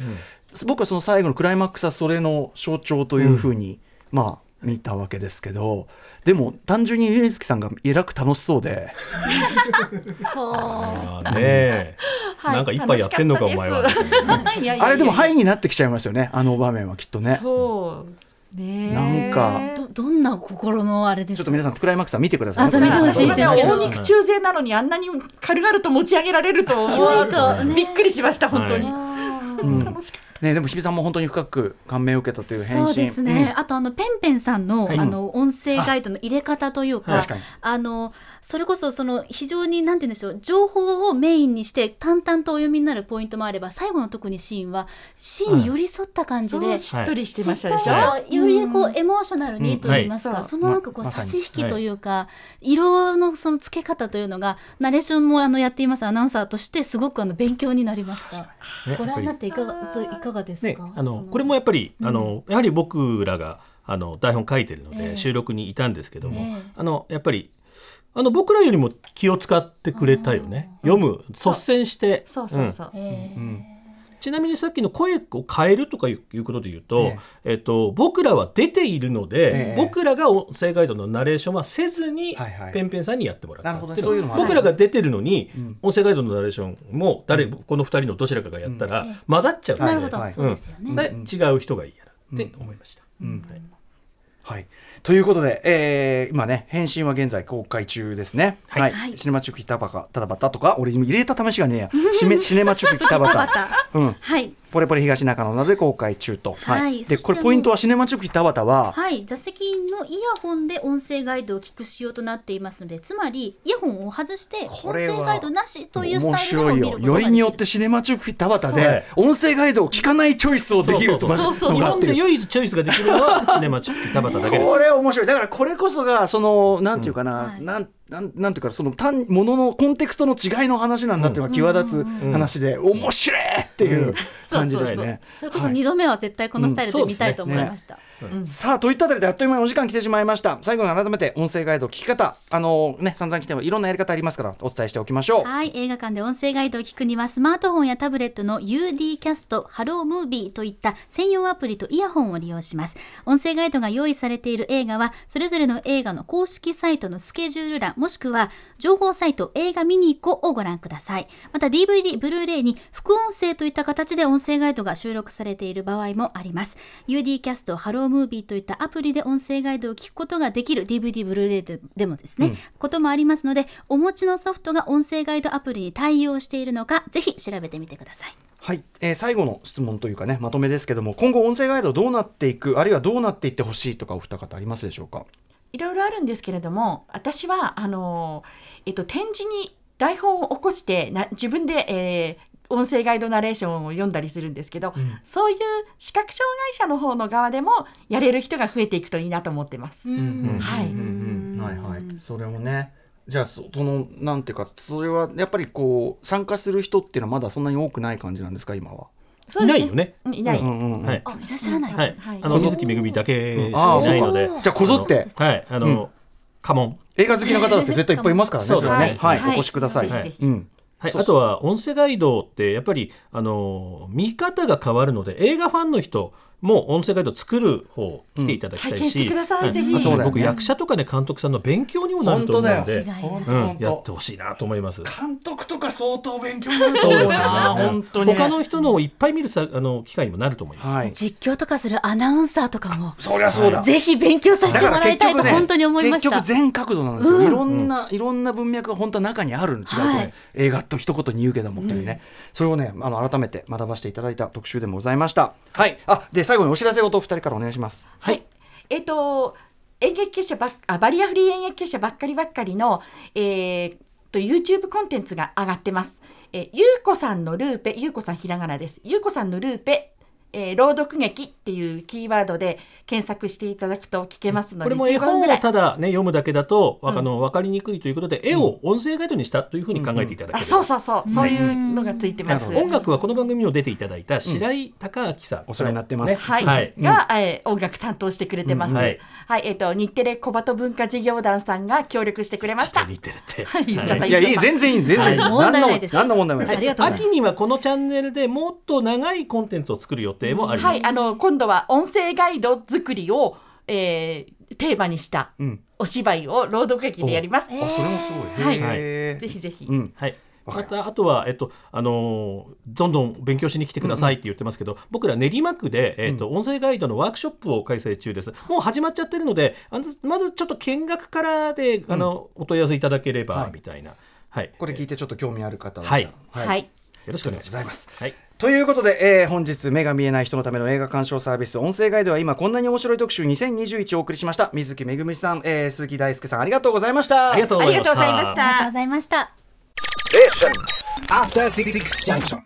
僕はその最後のクライマックスはそれの象徴というふうに、まあ見たわけですけど。でも単純に水木さんがえらく楽しそうで。そう。ねえ、はい。なんか一杯やってんのかお前は。いやいやいや。あれでもハイになってきちゃいますよね。あの場面はきっとね。そうなんかどどんな心のあれですか？ちょっと皆さんクライマックスは見てください、あそう見てほしいです大肉中背なのにあんなに軽々と持ち上げられるとびっくりしました本当に。楽しかった。ねでも日比さんも本当に深く感銘を受けたという返信。そうですね、あとあのペンペンさんの,、はい。あの音声ガイドの入れ方というか確かに。あのそれこそその非常になんて言うんでしょう情報をメインにして淡々とお読みになるポイントもあれば最後の特にシーンはシーンに寄り添った感じで、そうしっとりしてましたでしょ、しっとりよりこうエモーショナルにと言いますか、うんはい。そのなんかこう差し引きというか、色のその付け方というのがナレーションもあのやっていますアナウンサーとしてすごくあの勉強になりました。ねご覧になっていかがといかがですねか。、あのそこれもやっぱり、あのやはり僕らがあの台本書いてるので、ええ。収録にいたんですけども、ええ。あのやっぱりあの僕らよりも気を使ってくれたよね、読む率先して。そうそうそう、ええちなみにさっきの声を変えるとかいういうことで言うと,、ええ。っと僕らは出ているので、ええ。僕らが音声ガイドのナレーションはせずに、はいはい。ペンペンさんにやってもらったなるほどねってそういうのもある僕らが出てるのに、ん音声ガイドのナレーションも誰、この二人のどちらかがやったら、うん。混ざっちゃうのでなるほど、はいそうですよね。で違う人がいいやなって思いました。うん。はいはい。ということで、えー今ね、返信は現在公開中ですね。はい。はいシネマチュク北バカ、ただバタとか、俺入れた試しがねえや。シ ネマチュク北ババタ。タうん。はい。ポレポレ東中野などで公開中と。はい。で、そしてこれポイントはシネマチュク北バタは、はい、座席のイヤホンで音声ガイドを聞く仕様となっていますのでつまりイヤホンを外して音声ガイドなしというス面タイルでも白いよ。見ることができる。よ。りによってシネマチュク北バタそうで、音声ガイドを聞かないチョイスをできると。そうそう日本で唯一チョイスができるのはシネマチック田畑だけです。これ面白い。だからこれこそがそのなんていうかな、はい。なんなんなんていうかその単もののコンテクストの違いの話なんだっていうのが際立つ話で、面白いっていう感じだよね。それこそ2度目は絶対このスタイルで見たいと思いました、さあといったあたりであっという間にお時間来てしまいました最後に改めて音声ガイド聞き方あのね散々来てもいろんなやり方ありますからお伝えしておきましょうはい映画館で音声ガイドを聞くにはスマートフォンやタブレットの UD キャスト、ハロームービーといった専用アプリとイヤホンを利用します。音声ガイドが用意されている映画はそれぞれの映画の公式サイトのスケジュール欄もしくは情報サイト映画見に行こうをご覧ください。また DVD、ブルーレイに副音声といった形で音声ガイドが収録されている場合もあります。UD キャスト、ハロームービーといったアプリで音声ガイドを聞くことができる DVD、ブルーレイででもですね、こともありますので、お持ちのソフトが音声ガイドアプリに対応しているのか、ぜひ調べてみてください。はい、えー最後の質問というかねまとめですけども今後音声ガイドどうなっていくあるいはどうなっていってほしいとかお二方ありますでしょうか？いろいろあるんですけれども私はあの、えっと、展示に台本を起こしてな自分で、えー音声ガイドナレーションを読んだりするんですけど、そういう視覚障害者の方の側でもやれる人が増えていくといいなと思ってます。はい、はいはいそれもねじゃあそそのなんていうかそれはやっぱりこう参加する人っていうのはまだそんなに多くない感じなんですか今は？いないよねうんいない。うんうんうんはい。あ、いらっしゃらない。はいはい。あの水木めぐみだけしああかいないので。じゃあこぞってはい。あの家紋。映画好きな方だって絶対いっぱいいますからね。そうですねれははい、はいお越しください。ぜひぜひうん。はい、あとは音声ガイドってやっぱりあの見方が変わるので映画ファンの人も音声ガイド作る方来ていただきたいし僕役者とかね監督さんの勉強にもなると思うので、本当うん、本やって当。ほしいなと思います。監督とか相当勉強になると思うな。本当にね。他の人のをいっぱい見るさあの機会にもなると思います。はい。実況とかするアナウンサーとかも、そりゃそうだ。ぜひ勉強させてもらいたいと本当に思いました。結局全角度なんですよ、いろんな、いろんな文脈が本当は中にあるん違うとね、はい映画と一言に言うけどもっていうね、それをねあの改めて学ばせていただいた特集でもございましたはいあで最後にお知らせごとお二人からお願いしますはい。えっ、と演劇結社ばっあバリアフリー演劇結社ばっかりばっかりの、えー、と YouTube コンテンツが上がってます。えー、ゆうこさんのルーペ、ゆうこさんひらがなです。ゆうこさんのルーペ、えー、朗読劇っていうキーワードで検索していただくと聞けますので、これも絵15分ぐらい。本をただね読むだけだと、わあの分かりにくいということで絵を音声ガイドにしたというふうに考えていただけあ、れば。そうそうそう、そういうのがついてます。音楽はこの番組にも出ていただいた白井孝明さん、お世話になってます。はい、はい。が、えー音楽担当してくれてます。うん。ははい。い、えっ、と日テレ小鳩文化事業団さんが協力してくれました。似てるって。はい、言っちゃった。いやいい言っちゃった全然いい全然いい、はい。問題ないです。何の問題もない。い。ます秋にはこのチャンネルでもっと長いコンテンツを作る予定もあります。はい、あの今度は音声ガイド作りを、えーテーマにしたん。お芝居を朗読劇でやります。あそれもすごい。はい。へー。ぜひぜひ。うん。はい。ままたあとは、えっとあのーどんどん勉強しに来てくださいって言ってますけど、僕ら練馬区で、えっと音声ガイドのワークショップを開催中です。もう始まっちゃってるので、あのまずちょっと見学からであの、お問い合わせいただければ、はい。みたいな。はい。これ聞いてちょっと興味ある方ははい。はい、よろしくお願いします。はい。ということで、えー、本日目が見えない人のための映画鑑賞サービス音声ガイドは今こんなに面白い特集2021をお送りしました水木めぐみさん、えー、鈴木大輔さんありがとうございましたありがとうございましたありがとうございましたありがとうございました。After Six Junction.